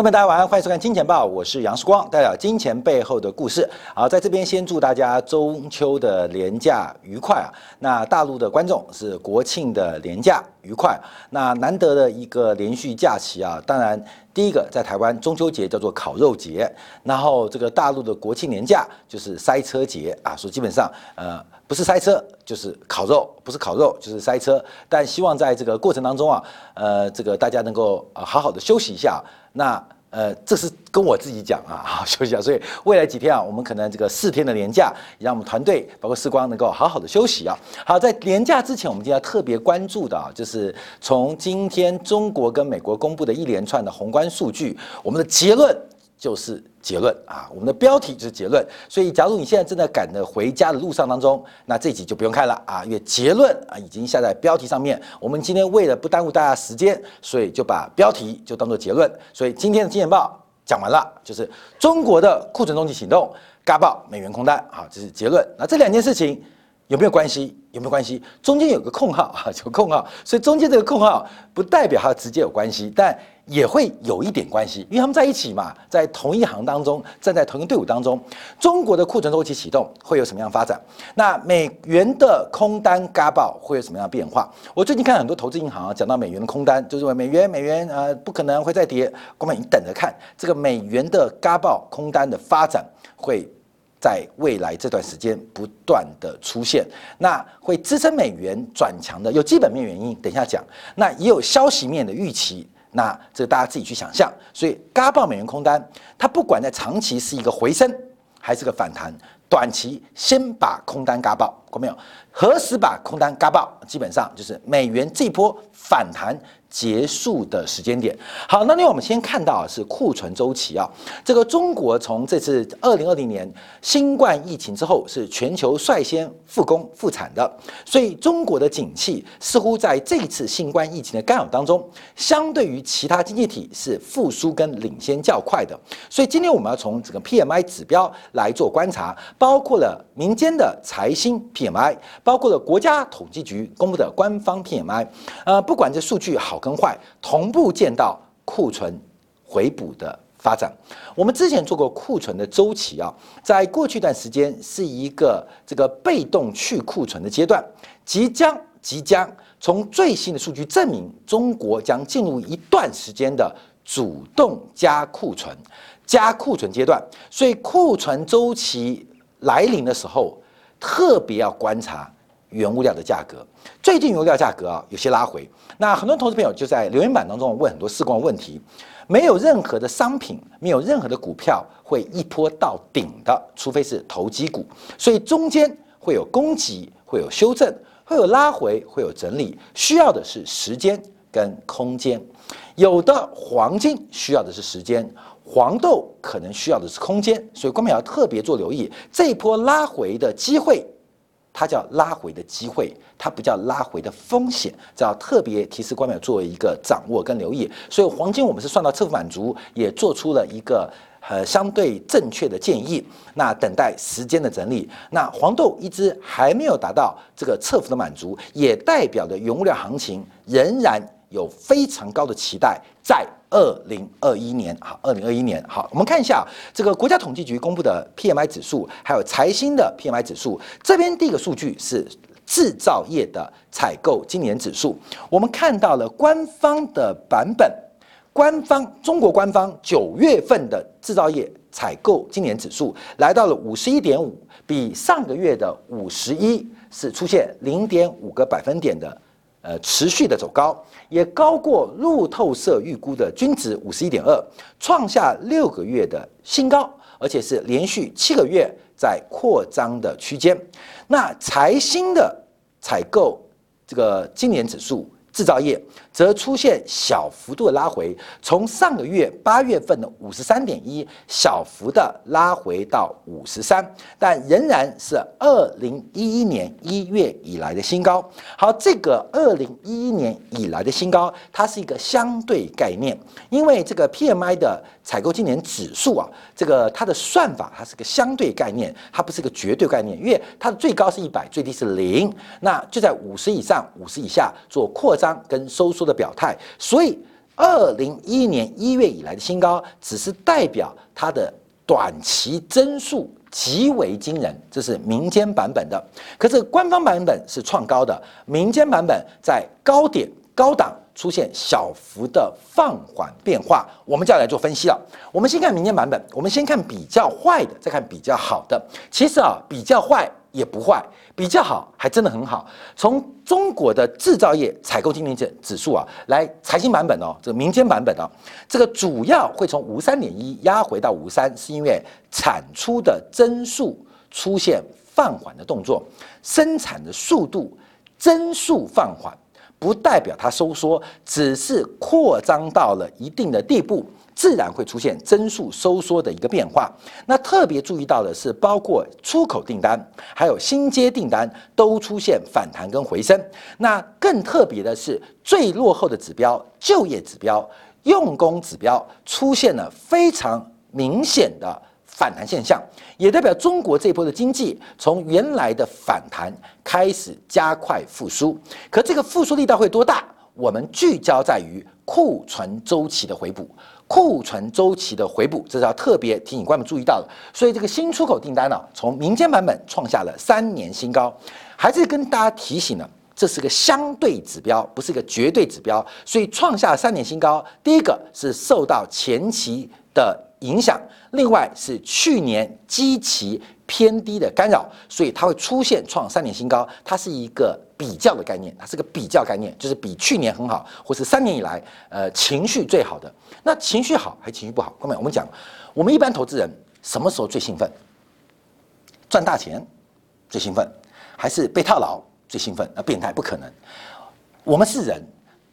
朋友们，大家晚上欢迎收看《金钱报》，我是杨世光，带来金钱背后的故事。好，在这边先祝大家中秋的连假愉快啊！那大陆的观众是国庆的连假愉快。那难得的一个连续假期啊，当然第一个在台湾中秋节叫做烤肉节，然后这个大陆的国庆年假就是塞车节啊，所以基本上呃不是塞车就是烤肉，不是烤肉就是塞车。但希望在这个过程当中啊，呃，这个大家能够呃好好的休息一下。那呃，这是跟我自己讲啊，好 休息啊。所以未来几天啊，我们可能这个四天的年假，让我们团队包括时光能够好好的休息啊。好，在年假之前，我们今天要特别关注的啊，就是从今天中国跟美国公布的一连串的宏观数据，我们的结论。就是结论啊，我们的标题就是结论。所以，假如你现在正在赶着回家的路上当中，那这集就不用看了啊，因为结论啊已经下在标题上面。我们今天为了不耽误大家时间，所以就把标题就当做结论。所以今天的《金钱报》讲完了，就是中国的库存中期行动，嘎爆美元空单，好，这是结论。那这两件事情有没有关系？有没有关系？中间有个空号啊，有空号，所以中间这个空号不代表它直接有关系，但。也会有一点关系，因为他们在一起嘛，在同一行当中，站在同一个队伍当中。中国的库存周期启动会有什么样发展？那美元的空单嘎爆会有什么样的变化？我最近看很多投资银行啊，讲到美元的空单，就是美元美元呃不可能会再跌。我们你等着看这个美元的嘎爆空单的发展，会在未来这段时间不断的出现。那会支撑美元转强的有基本面原因，等一下讲。那也有消息面的预期。那这个大家自己去想象，所以嘎爆美元空单，它不管在长期是一个回升还是个反弹，短期先把空单嘎爆，过没有？何时把空单嘎爆？基本上就是美元这波反弹。结束的时间点。好，那另外我们先看到是库存周期啊。这个中国从这次二零二零年新冠疫情之后，是全球率先复工复产的，所以中国的景气似乎在这一次新冠疫情的干扰当中，相对于其他经济体是复苏跟领先较快的。所以今天我们要从整个 PMI 指标来做观察，包括了民间的财新 PMI，包括了国家统计局公布的官方 PMI，呃，不管这数据好。跟坏同步见到库存回补的发展。我们之前做过库存的周期啊，在过去一段时间是一个这个被动去库存的阶段，即将即将从最新的数据证明，中国将进入一段时间的主动加库存、加库存阶段。所以库存周期来临的时候，特别要观察。原物料的价格，最近原物料价格啊有些拉回。那很多投资朋友就在留言板当中问很多事关问题，没有任何的商品，没有任何的股票会一波到顶的，除非是投机股。所以中间会有供给，会有修正，会有拉回，会有整理，需要的是时间跟空间。有的黄金需要的是时间，黄豆可能需要的是空间。所以观众要特别做留意这一波拉回的机会。它叫拉回的机会，它不叫拉回的风险，这要特别提示观众作为一个掌握跟留意。所以黄金我们是算到侧幅满足，也做出了一个呃相对正确的建议。那等待时间的整理。那黄豆一直还没有达到这个侧幅的满足，也代表着原物料行情仍然有非常高的期待在。二零二一年，好，二零二一年，好，我们看一下这个国家统计局公布的 PMI 指数，还有财新的 PMI 指数。这边第一个数据是制造业的采购今年指数，我们看到了官方的版本，官方中国官方九月份的制造业采购今年指数来到了五十一点五，比上个月的五十一是出现零点五个百分点的。呃，持续的走高，也高过路透社预估的均值五十一点二，创下六个月的新高，而且是连续七个月在扩张的区间。那财新的采购这个今年指数。制造业则出现小幅度的拉回，从上个月八月份的五十三点一小幅的拉回到五十三，但仍然是二零一一年一月以来的新高。好，这个二零一一年以来的新高，它是一个相对概念，因为这个 PMI 的采购今年指数啊，这个它的算法它是个相对概念，它不是个绝对概念，因为它的最高是一百，最低是零，那就在五十以上、五十以下做扩。张跟收缩做的表态，所以二零一一年一月以来的新高，只是代表它的短期增速极为惊人，这是民间版本的。可是官方版本是创高的，民间版本在高点高档出现小幅的放缓变化，我们就要来做分析了。我们先看民间版本，我们先看比较坏的，再看比较好的。其实啊，比较坏。也不坏，比较好，还真的很好。从中国的制造业采购经理指指数啊，来财经版本哦，这个民间版本哦，这个主要会从五三点一压回到五三，是因为产出的增速出现放缓的动作，生产的速度增速放缓，不代表它收缩，只是扩张到了一定的地步。自然会出现增速收缩的一个变化。那特别注意到的是，包括出口订单，还有新接订单都出现反弹跟回升。那更特别的是，最落后的指标就业指标、用工指标出现了非常明显的反弹现象，也代表中国这波的经济从原来的反弹开始加快复苏。可这个复苏力道会多大？我们聚焦在于库存周期的回补。库存周期的回补，这是要特别提醒观众注意到的。所以这个新出口订单呢，从民间版本创下了三年新高，还是跟大家提醒呢，这是个相对指标，不是一个绝对指标。所以创下三年新高，第一个是受到前期的影响，另外是去年基期偏低的干扰，所以它会出现创三年新高。它是一个。比较的概念，它是个比较概念，就是比去年很好，或是三年以来，呃，情绪最好的。那情绪好还情绪不好？后面我们讲，我们一般投资人什么时候最兴奋？赚大钱最兴奋，还是被套牢最兴奋？那变态不可能。我们是人，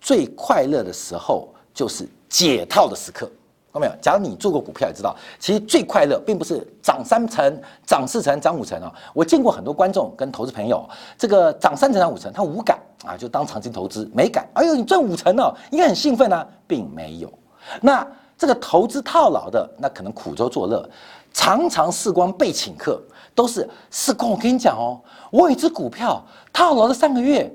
最快乐的时候就是解套的时刻。没有，假如你做过股票，也知道，其实最快乐并不是涨三成、涨四成、涨五成啊。我见过很多观众跟投资朋友，这个涨三成、涨五成，他无感啊，就当长期投资没感。哎呦，你赚五成哦，应该很兴奋啊，并没有。那这个投资套牢的，那可能苦中作乐，常常视光被请客，都是视光。我跟你讲哦，我有一只股票套牢了三个月，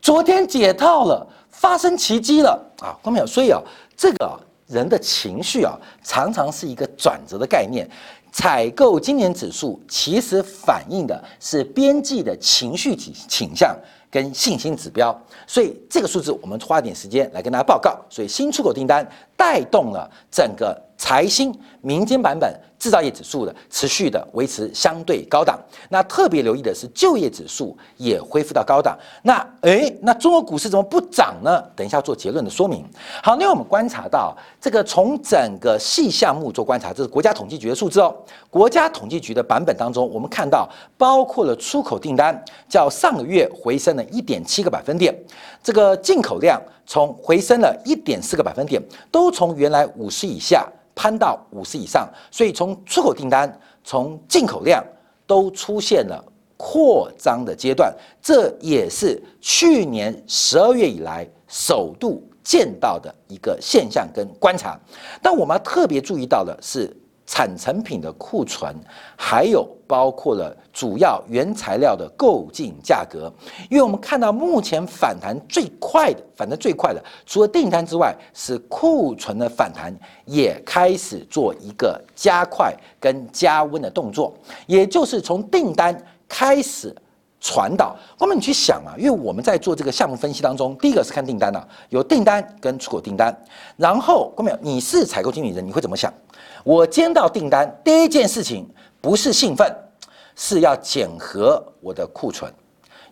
昨天解套了，发生奇迹了啊！观众朋友，所以啊，这个。人的情绪啊，常常是一个转折的概念。采购今年指数其实反映的是边际的情绪倾倾向跟信心指标，所以这个数字我们花点时间来跟大家报告。所以新出口订单带动了整个财新民间版本。制造业指数的持续的维持相对高档，那特别留意的是就业指数也恢复到高档。那诶，那中国股市怎么不涨呢？等一下做结论的说明。好，那我们观察到这个从整个细项目做观察，这是国家统计局的数字哦。国家统计局的版本当中，我们看到包括了出口订单，较上个月回升了一点七个百分点，这个进口量从回升了一点四个百分点，都从原来五十以下。攀到五十以上，所以从出口订单、从进口量都出现了扩张的阶段，这也是去年十二月以来首度见到的一个现象跟观察。但我们要特别注意到的是。产成品的库存，还有包括了主要原材料的购进价格，因为我们看到目前反弹最快的，反弹最快的，除了订单之外，是库存的反弹也开始做一个加快跟加温的动作，也就是从订单开始传导。那么你去想啊，因为我们在做这个项目分析当中，第一个是看订单啊，有订单跟出口订单，然后各位你是采购经理人，你会怎么想？我接到订单，第一件事情不是兴奋，是要检核我的库存，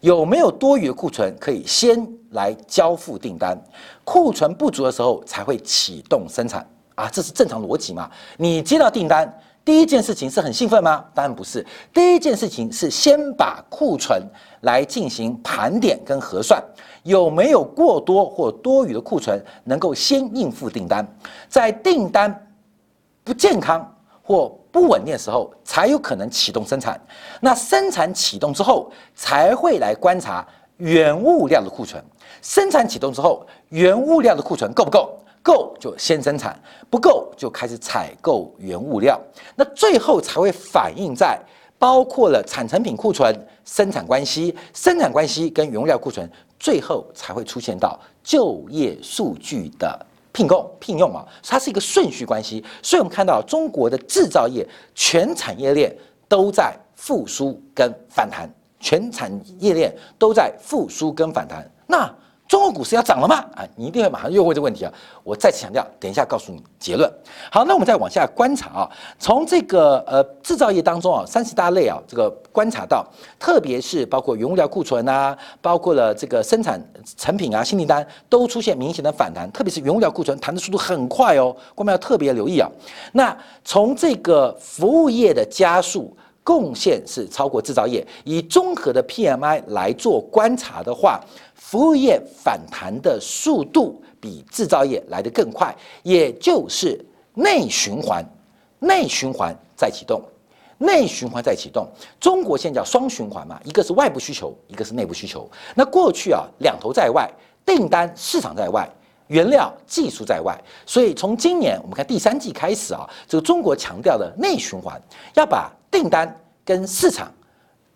有没有多余的库存可以先来交付订单，库存不足的时候才会启动生产啊，这是正常逻辑嘛？你接到订单，第一件事情是很兴奋吗？当然不是，第一件事情是先把库存来进行盘点跟核算，有没有过多或多余的库存能够先应付订单，在订单。不健康或不稳定的时候，才有可能启动生产。那生产启动之后，才会来观察原物料的库存。生产启动之后，原物料的库存够不够？够就先生产，不够就开始采购原物料。那最后才会反映在包括了产成品库存、生产关系、生产关系跟原物料库存，最后才会出现到就业数据的。聘供聘用啊，它是一个顺序关系。所以我们看到中国的制造业全产业链都在复苏跟反弹，全产业链都在复苏跟反弹。那中国股市要涨了吗？啊，你一定会马上又问这个问题啊！我再次强调，等一下告诉你结论。好，那我们再往下观察啊，从这个呃制造业当中啊，三十大类啊，这个观察到，特别是包括原物料库存啊，包括了这个生产成品啊，新订单都出现明显的反弹，特别是原物料库存弹的速度很快哦，我们要特别留意啊。那从这个服务业的加速贡献是超过制造业，以综合的 PMI 来做观察的话。服务业反弹的速度比制造业来得更快，也就是内循环，内循环在启动，内循环在启动。中国现在叫双循环嘛，一个是外部需求，一个是内部需求。那过去啊，两头在外，订单市场在外，原料技术在外。所以从今年我们看第三季开始啊，这个中国强调的内循环，要把订单跟市场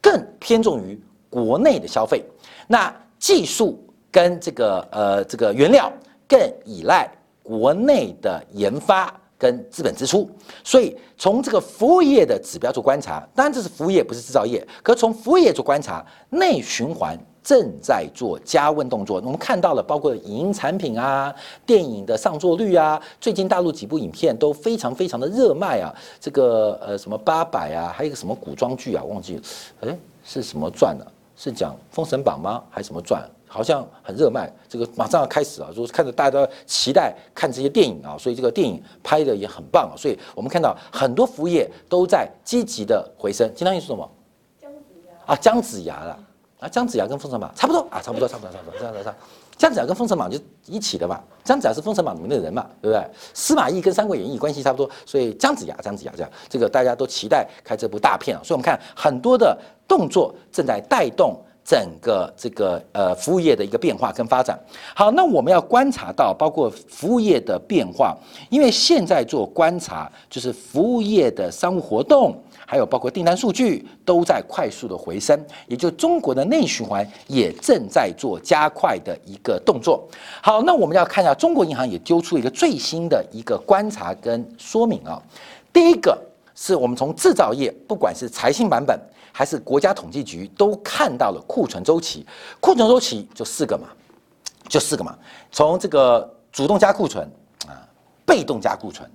更偏重于国内的消费。那技术跟这个呃这个原料更依赖国内的研发跟资本支出，所以从这个服务业的指标做观察，当然这是服务业不是制造业，可从服务业做观察，内循环正在做加温动作。我们看到了包括影音产品啊、电影的上座率啊，最近大陆几部影片都非常非常的热卖啊，这个呃什么八百啊，还有一个什么古装剧啊，忘记了，哎是什么传的？是讲《封神榜》吗？还是什么传？好像很热卖。这个马上要开始啊，就是看着大家都期待看这些电影啊，所以这个电影拍的也很棒啊。所以我们看到很多服务业都在积极的回升。金汤玉是什么？姜子牙啊，姜子牙了啊，姜子牙跟《封神榜》差不多啊，差不多，差不多，差不多，差不多，差。姜子牙跟《封神榜》就一起的嘛，姜子牙是《封神榜》里面的人嘛，对不对？司马懿跟《三国演义》关系差不多，所以姜子牙，姜子牙这样，这个大家都期待看这部大片啊。所以我们看很多的动作正在带动整个这个呃服务业的一个变化跟发展。好，那我们要观察到包括服务业的变化，因为现在做观察就是服务业的商务活动。还有包括订单数据都在快速的回升，也就中国的内循环也正在做加快的一个动作。好，那我们要看一下中国银行也丢出一个最新的一个观察跟说明啊。第一个是我们从制造业，不管是财新版本还是国家统计局，都看到了库存周期。库存周期就四个嘛，就四个嘛。从这个主动加库存啊，被动加库存，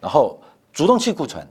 然后主动去库存。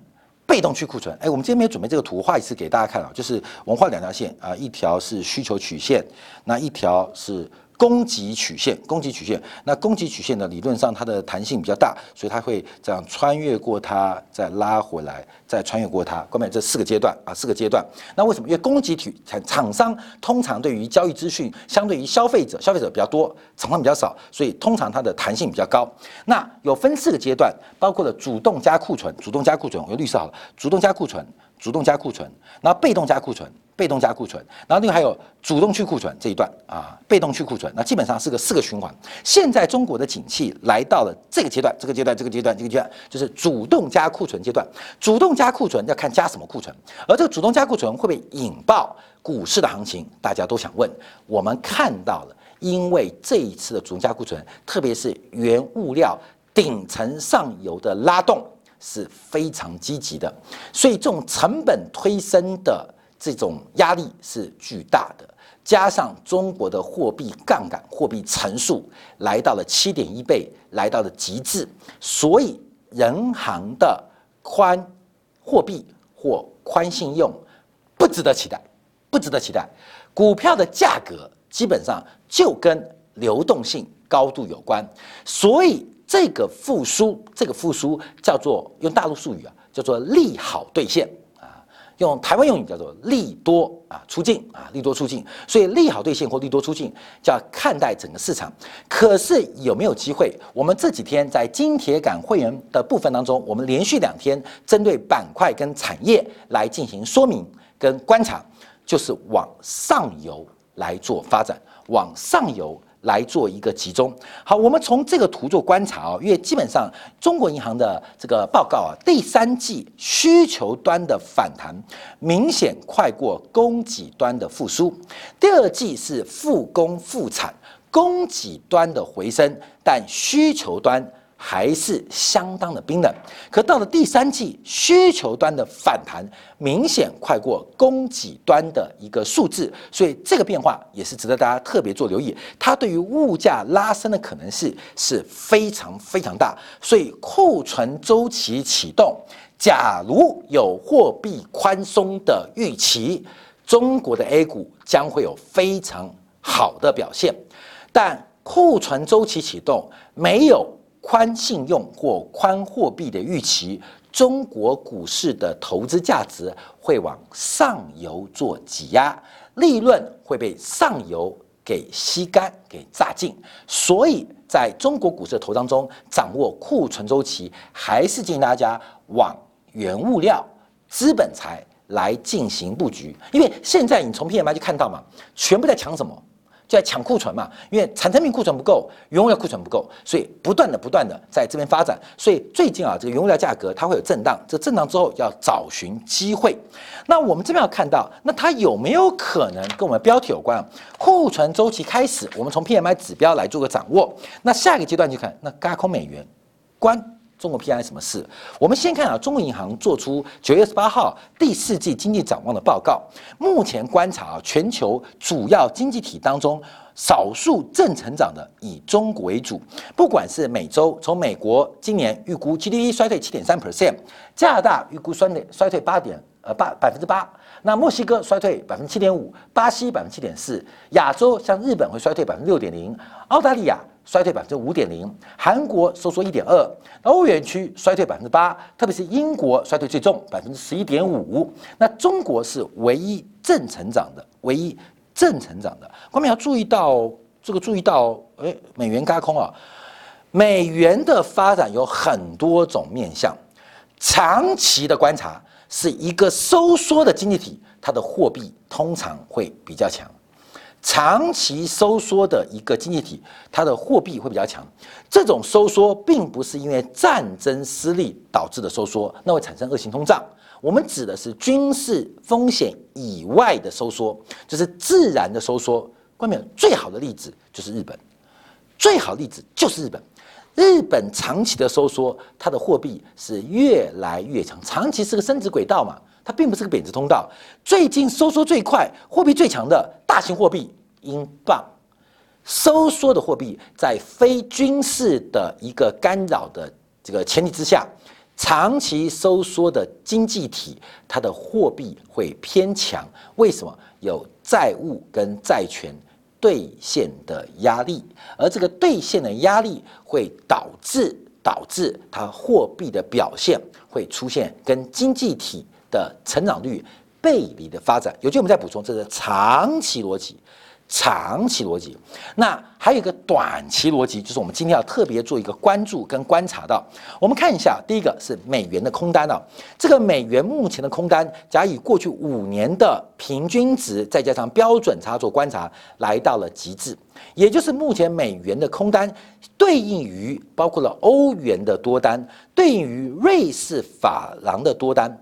被动去库存，哎，我们今天没有准备这个图，画一次给大家看啊，就是我们画两条线啊，一条是需求曲线，那一条是。供给曲线，供给曲线，那供给曲线呢？理论上它的弹性比较大，所以它会这样穿越过它，再拉回来，再穿越过它。关面这四个阶段啊，四个阶段。那为什么？因为供给体厂厂商通常对于交易资讯，相对于消费者，消费者比较多，厂商比较少，所以通常它的弹性比较高。那有分四个阶段，包括了主动加库存，主动加库存，我用绿色好了，主动加库存。主动加库存，那被动加库存，被动加库存，然后另外还有主动去库存这一段啊，被动去库存，那基本上是个四个循环。现在中国的景气来到了这个阶段，这个阶段，这个阶段，这个阶段，就是主动加库存阶段。主动加库存要看加什么库存，而这个主动加库存会不会引爆股市的行情？大家都想问。我们看到了，因为这一次的主动加库存，特别是原物料顶层上游的拉动。是非常积极的，所以这种成本推升的这种压力是巨大的，加上中国的货币杠杆、货币乘数来到了七点一倍，来到了极致，所以人行的宽货币或宽信用不值得期待，不值得期待。股票的价格基本上就跟流动性高度有关，所以。这个复苏，这个复苏叫做用大陆术语啊，叫做利好兑现，用台湾用语叫做利多啊出境啊，利多出境。所以利好兑现或利多出境，叫看待整个市场。可是有没有机会？我们这几天在金铁杆会员的部分当中，我们连续两天针对板块跟产业来进行说明跟观察，就是往上游来做发展，往上游。来做一个集中。好，我们从这个图做观察啊，因为基本上中国银行的这个报告啊，第三季需求端的反弹明显快过供给端的复苏，第二季是复工复产，供给端的回升，但需求端。还是相当的冰冷，可到了第三季，需求端的反弹明显快过供给端的一个数字，所以这个变化也是值得大家特别做留意。它对于物价拉升的可能性是非常非常大，所以库存周期启动，假如有货币宽松的预期，中国的 A 股将会有非常好的表现。但库存周期启动没有。宽信用或宽货币的预期，中国股市的投资价值会往上游做挤压，利润会被上游给吸干、给榨尽。所以，在中国股市的投当中，掌握库存周期，还是建议大家往原物料、资本财来进行布局。因为现在你从 P M I 就看到嘛，全部在抢什么？就在抢库存嘛，因为产成品库存不够，原物料库存不够，所以不断的不断的在这边发展。所以最近啊，这个原物料价格它会有震荡，这震荡之后要找寻机会。那我们这边要看到，那它有没有可能跟我们标题有关？库存周期开始，我们从 PMI 指标来做个掌握。那下一个阶段就看那高空美元关。中国 P I 什么事？我们先看啊，中国银行做出九月十八号第四季经济展望的报告。目前观察啊，全球主要经济体当中，少数正成长的以中国为主。不管是美洲，从美国今年预估 G D P 衰退七点三 percent，加拿大预估衰退衰退八点呃八百分之八，那墨西哥衰退百分之七点五，巴西百分之七点四，亚洲像日本会衰退百分之六点零，澳大利亚。衰退百分之五点零，韩国收缩一点二，欧元区衰退百分之八，特别是英国衰退最重，百分之十一点五。那中国是唯一正成长的，唯一正成长的。我们要注意到这个，注意到，哎，美元轧空啊，美元的发展有很多种面向，长期的观察是一个收缩的经济体，它的货币通常会比较强。长期收缩的一个经济体，它的货币会比较强。这种收缩并不是因为战争失利导致的收缩，那会产生恶性通胀。我们指的是军事风险以外的收缩，就是自然的收缩。关面最好的例子就是日本，最好例子就是日本。日本长期的收缩，它的货币是越来越强，长期是个升值轨道嘛。它并不是个贬值通道。最近收缩最快、货币最强的大型货币英镑，收缩的货币在非军事的一个干扰的这个前提之下，长期收缩的经济体，它的货币会偏强。为什么？有债务跟债权兑现的压力，而这个兑现的压力会导致导致它货币的表现会出现跟经济体。的成长率背离的发展，有句我们再补充，这是长期逻辑，长期逻辑。那还有一个短期逻辑，就是我们今天要特别做一个关注跟观察到。我们看一下，第一个是美元的空单啊，这个美元目前的空单，假以过去五年的平均值，再加上标准差做观察，来到了极致，也就是目前美元的空单对应于包括了欧元的多单，对应于瑞士法郎的多单。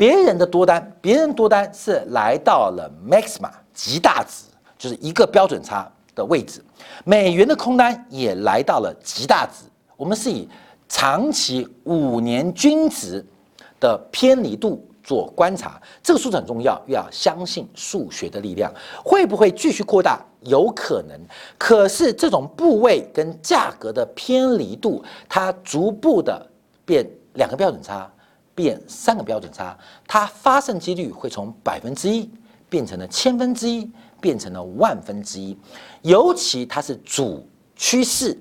别人的多单，别人多单是来到了 maxima 极大值，就是一个标准差的位置。美元的空单也来到了极大值。我们是以长期五年均值的偏离度做观察，这个数字很重要，要相信数学的力量。会不会继续扩大？有可能。可是这种部位跟价格的偏离度，它逐步的变两个标准差。变三个标准差，它发生几率会从百分之一变成了千分之一，变成了万分之一。尤其它是主趋势，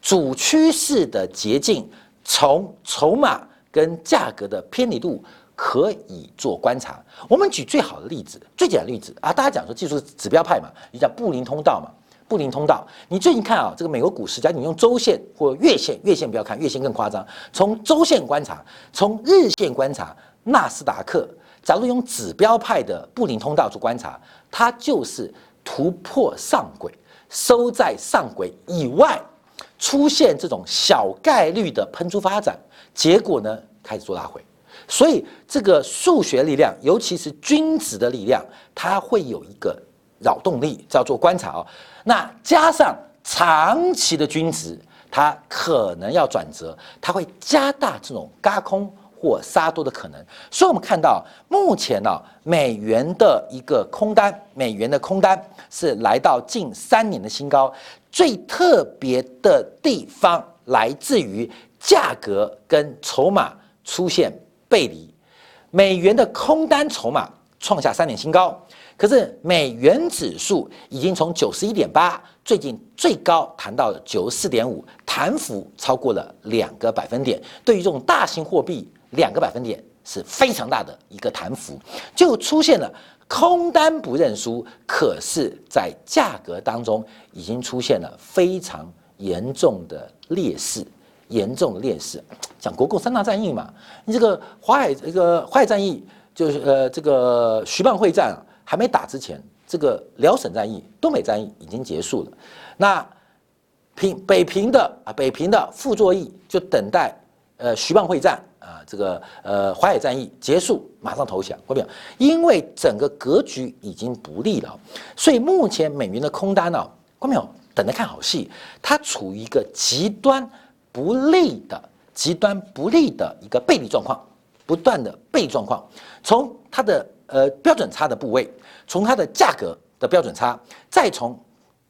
主趋势的捷径，从筹码跟价格的偏离度可以做观察。我们举最好的例子，最简单的例子啊，大家讲说技术指标派嘛，你讲布林通道嘛。布林通道，你最近看啊，这个美国股市，假如你用周线或月线，月线不要看，月线更夸张。从周线观察，从日线观察，纳斯达克，假如用指标派的布林通道做观察，它就是突破上轨，收在上轨以外，出现这种小概率的喷出发展，结果呢开始做拉回。所以这个数学力量，尤其是均值的力量，它会有一个扰动力，叫做观察哦。那加上长期的均值，它可能要转折，它会加大这种嘎空或杀多的可能。所以，我们看到目前呢，美元的一个空单，美元的空单是来到近三年的新高。最特别的地方来自于价格跟筹码出现背离，美元的空单筹码创下三年新高。可是美元指数已经从九十一点八，最近最高谈到九十四点五，弹幅超过了两个百分点。对于这种大型货币，两个百分点是非常大的一个弹幅，就出现了空单不认输。可是，在价格当中已经出现了非常严重的劣势，严重的劣势。讲国共三大战役嘛，你这个淮海这个淮海战役就是呃这个徐蚌会战啊。还没打之前，这个辽沈战役、东北战役已经结束了。那平北平的啊，北平的傅作义就等待呃徐蚌会战啊，这个呃淮海战役结束，马上投降。看到因为整个格局已经不利了，所以目前美元的空单呢，看没有？等着看好戏，它处于一个极端不利的、极端不利的一个背离状况，不断的背状况，从它的。呃，标准差的部位，从它的价格的标准差，再从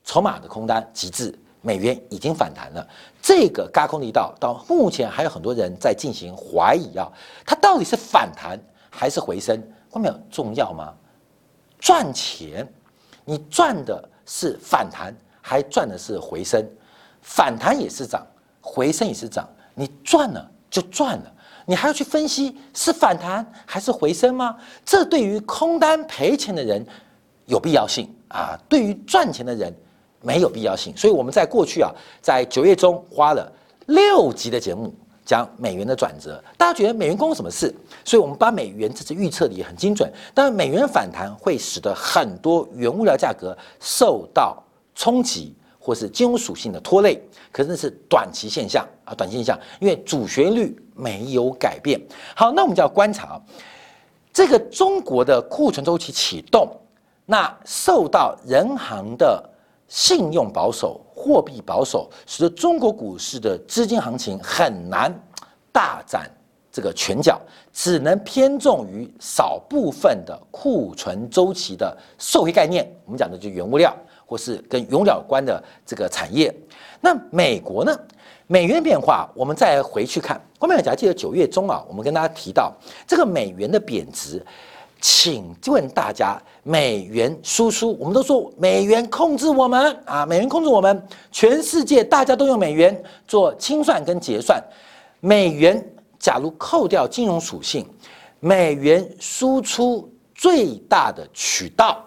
筹码的空单极致，美元已经反弹了。这个高空力道到目前还有很多人在进行怀疑啊，它到底是反弹还是回升？关没有重要吗？赚钱，你赚的是反弹，还赚的是回升？反弹也是涨，回升也是涨，你赚了就赚了。你还要去分析是反弹还是回升吗？这对于空单赔钱的人有必要性啊，对于赚钱的人没有必要性。所以我们在过去啊，在九月中花了六集的节目讲美元的转折，大家觉得美元关我什么事？所以我们把美元这次预测的也很精准。但美元反弹会使得很多原物料价格受到冲击。或是金融属性的拖累，可是那是短期现象啊，短期现象，因为主旋律没有改变。好，那我们就要观察这个中国的库存周期启动，那受到人行的信用保守、货币保守，使得中国股市的资金行情很难大展这个拳脚，只能偏重于少部分的库存周期的受益概念。我们讲的就原物料。或是跟原料有关的这个产业，那美国呢？美元变化，我们再回去看。观众朋友，记得九月中啊，我们跟大家提到这个美元的贬值，请问大家，美元输出，我们都说美元控制我们啊，美元控制我们，全世界大家都用美元做清算跟结算。美元假如扣掉金融属性，美元输出最大的渠道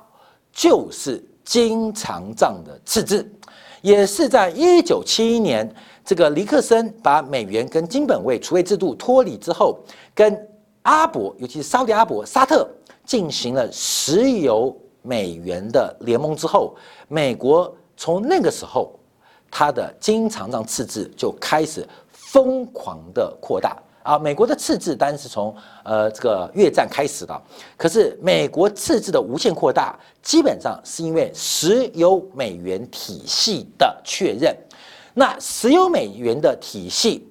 就是。经常账的赤字，也是在一九七一年，这个尼克森把美元跟金本位储备制度脱离之后，跟阿伯，尤其是沙特阿伯、沙特进行了石油美元的联盟之后，美国从那个时候，它的经常账赤字就开始疯狂的扩大。啊，美国的赤字当然是从呃这个越战开始的，可是美国赤字的无限扩大，基本上是因为石油美元体系的确认。那石油美元的体系，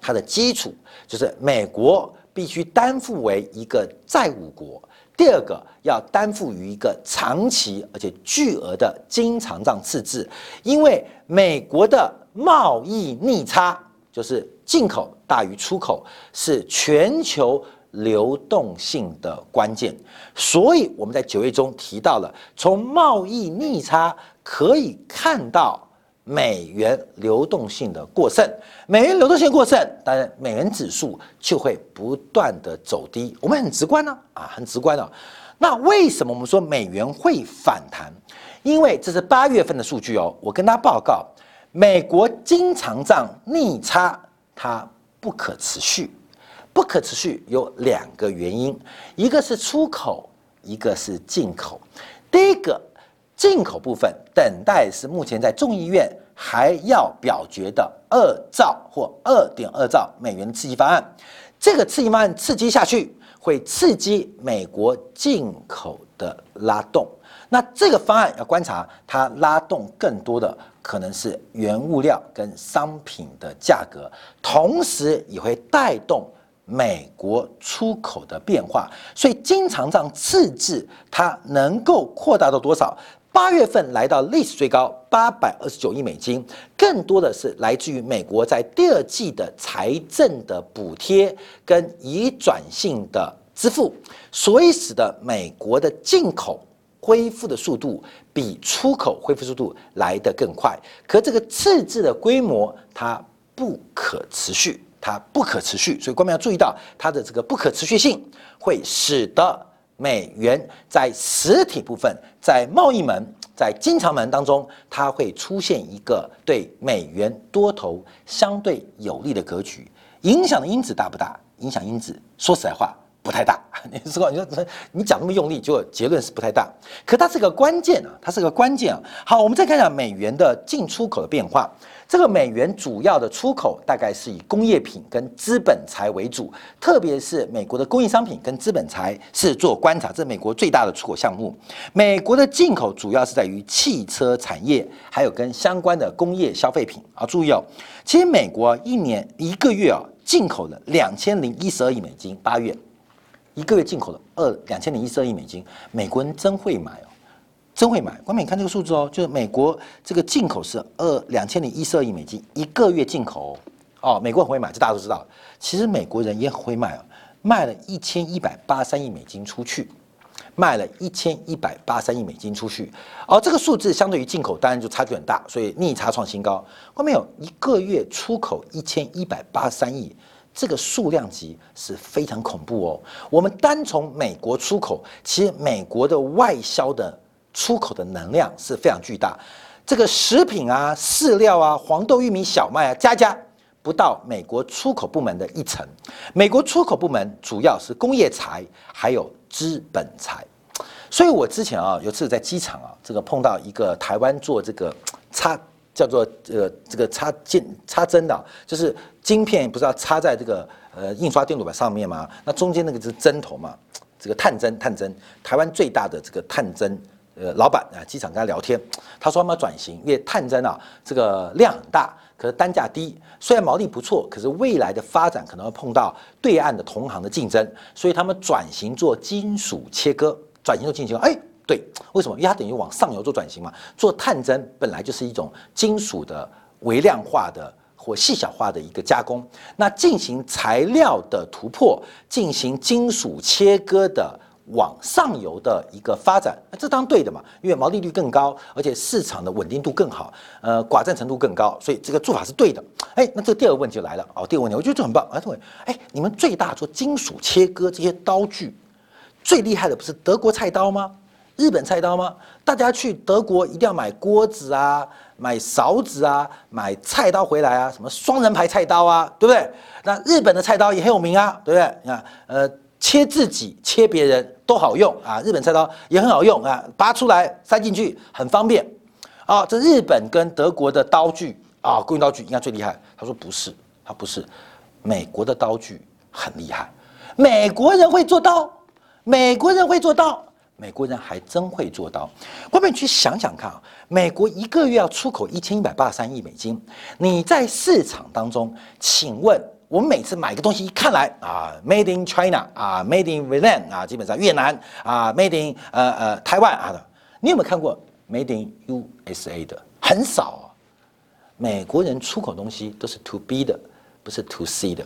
它的基础就是美国必须担负为一个债务国，第二个要担负于一个长期而且巨额的经常账赤字，因为美国的贸易逆差就是。进口大于出口是全球流动性的关键，所以我们在九月中提到了，从贸易逆差可以看到美元流动性的过剩，美元流动性过剩，当然美元指数就会不断的走低。我们很直观呢，啊，很直观啊。那为什么我们说美元会反弹？因为这是八月份的数据哦，我跟大家报告，美国经常账逆差。它不可持续，不可持续有两个原因，一个是出口，一个是进口。第一个进口部分等待是目前在众议院还要表决的二兆或二点二兆美元刺激方案，这个刺激方案刺激下去会刺激美国进口的拉动。那这个方案要观察，它拉动更多的可能是原物料跟商品的价格，同时也会带动美国出口的变化。所以经常这样赤字它能够扩大到多少？八月份来到历史最高八百二十九亿美金，更多的是来自于美国在第二季的财政的补贴跟移转性的支付，所以使得美国的进口恢复的速度比出口恢复速度来得更快。可这个赤字的规模它不可持续，它不可持续，所以官们要注意到它的这个不可持续性，会使得。美元在实体部分，在贸易门、在经常门当中，它会出现一个对美元多头相对有利的格局，影响的因子大不大？影响因子，说实在话。不太大，你说你说你讲那么用力，就结论是不太大。可它是个关键啊，它是个关键啊。好，我们再看一下美元的进出口的变化。这个美元主要的出口大概是以工业品跟资本财为主，特别是美国的工业商品跟资本财是做观察，这是美国最大的出口项目。美国的进口主要是在于汽车产业，还有跟相关的工业消费品啊。注意哦，其实美国一年一个月啊进口了两千零一十二亿美金，八月。一个月进口的二两千零一十二亿美金，美国人真会买哦，真会买。关美，你看这个数字哦，就是美国这个进口是二两千零一十二亿美金一个月进口哦，美国很会买，这大家都知道。其实美国人也很会卖哦，卖了一千一百八十三亿美金出去，卖了一千一百八十三亿美金出去。而，这个数字相对于进口当然就差距很大，所以逆差创新高。关没有一个月出口一千一百八十三亿。这个数量级是非常恐怖哦。我们单从美国出口，其实美国的外销的出口的能量是非常巨大。这个食品啊、饲料啊、黄豆、玉米、小麦啊，加加不到美国出口部门的一成。美国出口部门主要是工业材，还有资本材。所以我之前啊，有次在机场啊，这个碰到一个台湾做这个 差。叫做呃这个插件插针的，就是晶片不是要插在这个呃印刷电路板上面吗？那中间那个是针头嘛，这个探针探针，台湾最大的这个探针呃老板啊，机场跟他聊天，他说他们要转型，因为探针啊这个量很大，可是单价低，虽然毛利不错，可是未来的发展可能会碰到对岸的同行的竞争，所以他们转型做金属切割，转型做金属，哎。对，为什么？因为它等于往上游做转型嘛。做探针本来就是一种金属的微量化的或细小化的一个加工，那进行材料的突破，进行金属切割的往上游的一个发展，那这当对的嘛。因为毛利率更高，而且市场的稳定度更好，呃，寡占程度更高，所以这个做法是对的。哎，那这第二个问题就来了哦。第二个问题，我觉得这很棒。哎，对，哎，你们最大做金属切割这些刀具最厉害的不是德国菜刀吗？日本菜刀吗？大家去德国一定要买锅子啊，买勺子啊，买菜刀回来啊，什么双人牌菜刀啊，对不对？那日本的菜刀也很有名啊，对不对？你看，呃，切自己、切别人都好用啊，日本菜刀也很好用啊，拔出来塞进去很方便啊。这日本跟德国的刀具啊，工业刀具应该最厉害。他说不是，他不是，美国的刀具很厉害，美国人会做刀，美国人会做刀。美国人还真会做到，我们去想想看啊，美国一个月要出口一千一百八十三亿美金，你在市场当中，请问我们每次买个东西一看来啊，Made in China 啊，Made in Vietnam 啊，基本上越南啊，Made in 呃呃台湾啊的，你有没有看过 Made in USA 的？很少，美国人出口东西都是 To B 的，不是 To C 的，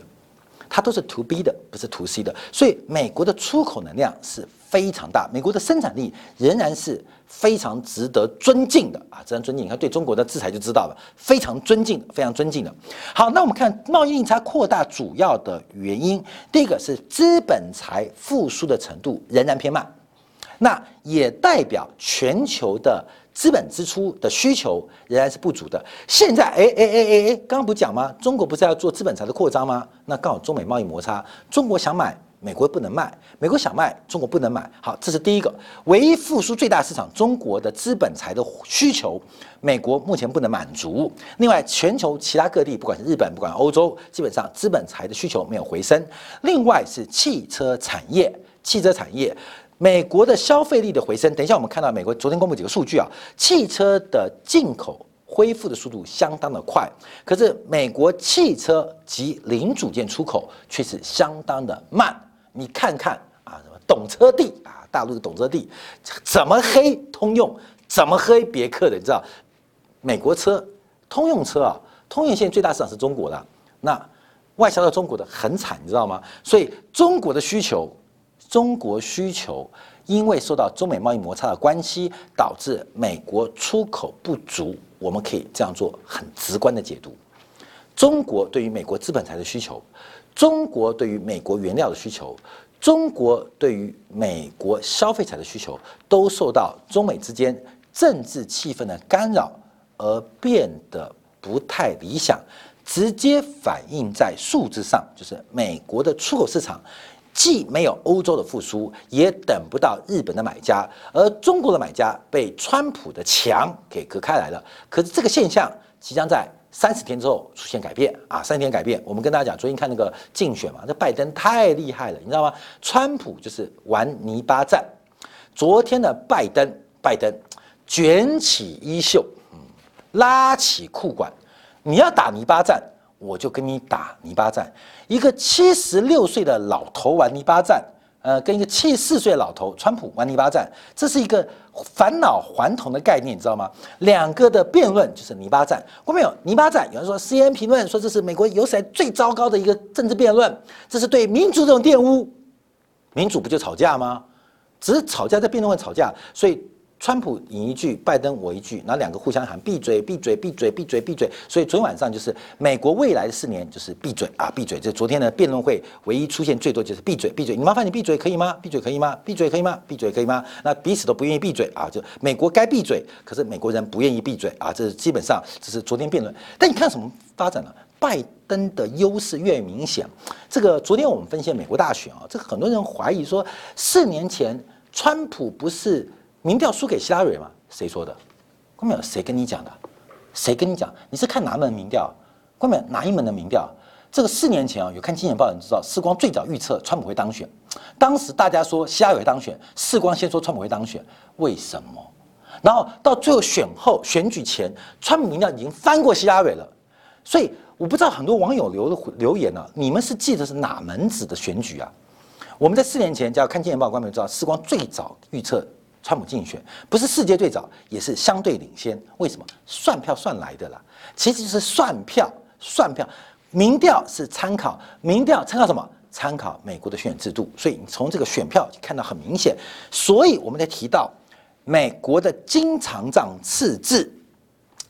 它都是 To B 的，不是 To C 的，所以美国的出口能量是。非常大，美国的生产力仍然是非常值得尊敬的啊，值得尊敬。你看对中国的制裁就知道了，非常尊敬，非常尊敬的。好，那我们看贸易逆差扩大主要的原因，第一个是资本财复苏的程度仍然偏慢，那也代表全球的资本支出的需求仍然是不足的。现在，哎哎哎哎哎，刚刚不讲吗？中国不是要做资本财的扩张吗？那刚好中美贸易摩擦，中国想买。美国不能卖，美国想卖，中国不能买。好，这是第一个，唯一复苏最大市场，中国的资本财的需求，美国目前不能满足。另外，全球其他各地，不管是日本，不管欧洲，基本上资本财的需求没有回升。另外是汽车产业，汽车产业，美国的消费力的回升，等一下我们看到美国昨天公布几个数据啊，汽车的进口恢复的速度相当的快，可是美国汽车及零组件出口却是相当的慢。你看看啊，什么懂车帝啊，大陆的懂车帝怎么黑通用，怎么黑别克的，你知道？美国车通用车啊，通用现在最大市场是中国的，那外销到中国的很惨，你知道吗？所以中国的需求。中国需求因为受到中美贸易摩擦的关系，导致美国出口不足。我们可以这样做很直观的解读：中国对于美国资本财的需求，中国对于美国原料的需求，中国对于美国消费财的需求，都受到中美之间政治气氛的干扰而变得不太理想，直接反映在数字上，就是美国的出口市场。既没有欧洲的复苏，也等不到日本的买家，而中国的买家被川普的墙给隔开来了。可是这个现象即将在三十天之后出现改变啊！三十天改变，我们跟大家讲，昨天看那个竞选嘛，这拜登太厉害了，你知道吗？川普就是玩泥巴战，昨天的拜登，拜登卷起衣袖，嗯，拉起裤管，你要打泥巴战。我就跟你打泥巴战，一个七十六岁的老头玩泥巴战，呃，跟一个七十四岁老头川普玩泥巴战，这是一个返老还童的概念，你知道吗？两个的辩论就是泥巴战，过没有？泥巴战，有人说 C N 评论说这是美国有史来最糟糕的一个政治辩论，这是对民主这种玷污，民主不就吵架吗？只是吵架在辩论会吵架，所以。川普你一句，拜登我一句，然后两个互相喊闭嘴闭嘴闭嘴闭嘴闭嘴。所以昨天晚上就是美国未来的四年就是闭嘴啊闭嘴。这昨天的辩论会唯一出现最多就是闭嘴闭嘴。你麻烦你闭嘴可以吗？闭嘴可以吗？闭嘴可以吗？闭嘴可以吗？那彼此都不愿意闭嘴啊，就美国该闭嘴，可是美国人不愿意闭嘴啊。这是基本上这是昨天辩论。但你看什么发展呢？拜登的优势越明显。这个昨天我们分析美国大选啊，这个很多人怀疑说四年前川普不是。民调输给希拉蕊吗？谁说的？关没有？谁跟你讲的？谁跟你讲？你是看哪门民调？关没有？哪一门的民调？这个四年前啊，有看《金钱报》的人知道，世光最早预测川普会当选。当时大家说希拉蕊当选，世光先说川普会当选，为什么？然后到最后选后选举前，川普民调已经翻过希拉蕊了。所以我不知道很多网友留的留言呢，你们是记得是哪门子的选举啊？我们在四年前，只要看《金钱报》，观众知道世光最早预测。川普竞选不是世界最早，也是相对领先。为什么？算票算来的啦，其实是算票，算票。民调是参考，民调参考什么？参考美国的选制度。所以你从这个选票看到很明显。所以我们在提到美国的经常账赤字，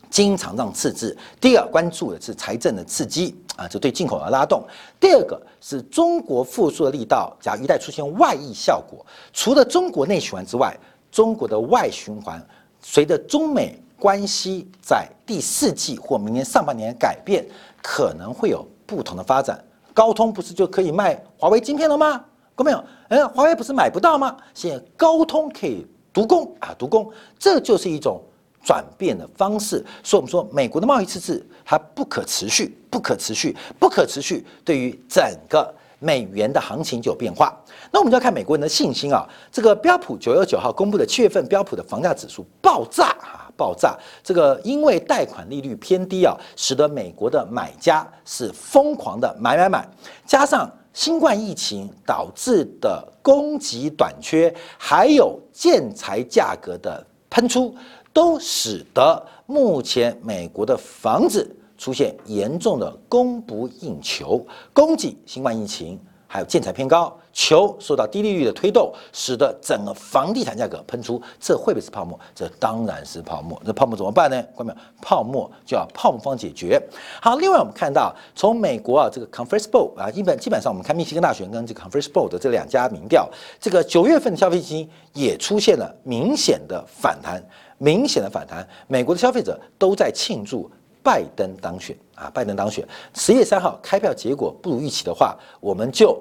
经常账赤字。第二关注的是财政的刺激啊，这对进口的拉动。第二个是中国复苏的力道，假如一旦出现外溢效果，除了中国内循环之外。中国的外循环，随着中美关系在第四季或明年上半年改变，可能会有不同的发展。高通不是就可以卖华为晶片了吗？看到没有？哎，华为不是买不到吗？现在高通可以独供啊，独供，这就是一种转变的方式。所以我们说，美国的贸易赤字它不可持续，不可持续，不可持续，对于整个。美元的行情就有变化，那我们就要看美国人的信心啊。这个标普九月九号公布的七月份标普的房价指数爆炸啊，爆炸！这个因为贷款利率偏低啊，使得美国的买家是疯狂的买买买，加上新冠疫情导致的供给短缺，还有建材价格的喷出，都使得目前美国的房子。出现严重的供不应求，供给新冠疫情，还有建材偏高，求受到低利率的推动，使得整个房地产价格喷出，这会不会是泡沫？这当然是泡沫。这泡沫怎么办呢？关没有？泡沫就要泡沫方解决。好，另外我们看到从美国啊这个 Conference Board 啊，基本基本上我们看密西根大学跟这个 Conference Board 的这两家民调，这个九月份的消费金也出现了明显的反弹，明显的反弹。美国的消费者都在庆祝。拜登当选啊！拜登当选，十月三号开票结果不如预期的话，我们就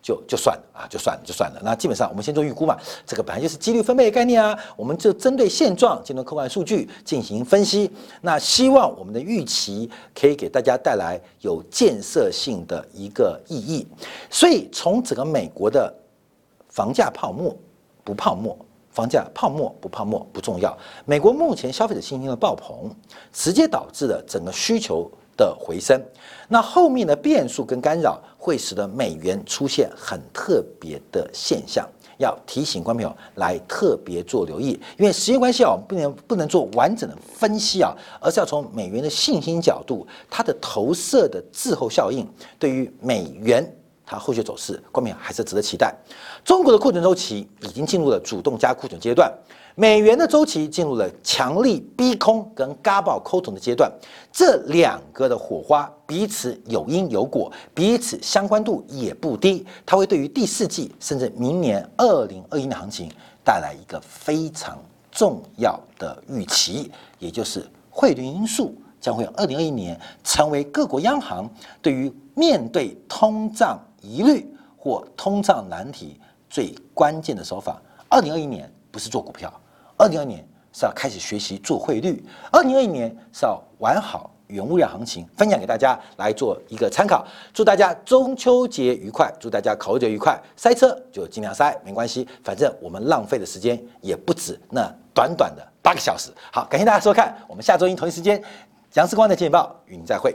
就就算了啊，就算了就算了。那基本上我们先做预估嘛，这个本来就是几率分配的概念啊，我们就针对现状、监督客观数据进行分析。那希望我们的预期可以给大家带来有建设性的一个意义。所以从整个美国的房价泡沫。不泡沫，房价泡沫不泡沫不重要。美国目前消费者信心的爆棚，直接导致了整个需求的回升。那后面的变数跟干扰，会使得美元出现很特别的现象。要提醒观众朋友来特别做留意，因为时间关系啊，我们不能不能做完整的分析啊，而是要从美元的信心角度，它的投射的滞后效应，对于美元它后续走势，观众朋友还是值得期待。中国的库存周期已经进入了主动加库存阶段。美元的周期进入了强力逼空跟嘎爆抠桶的阶段，这两个的火花彼此有因有果，彼此相关度也不低，它会对于第四季甚至明年二零二一年行情带来一个非常重要的预期，也就是汇率因素将会二零二一年成为各国央行对于面对通胀疑虑或通胀难题最关键的手法。二零二一年。不是做股票，二零二年是要开始学习做汇率，二零二一年是要玩好原物料行情，分享给大家来做一个参考。祝大家中秋节愉快，祝大家考节愉快。塞车就尽量塞，没关系，反正我们浪费的时间也不止那短短的八个小时。好，感谢大家收看，我们下周一同一时间，杨世光的见报与您再会。